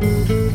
je vous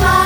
ai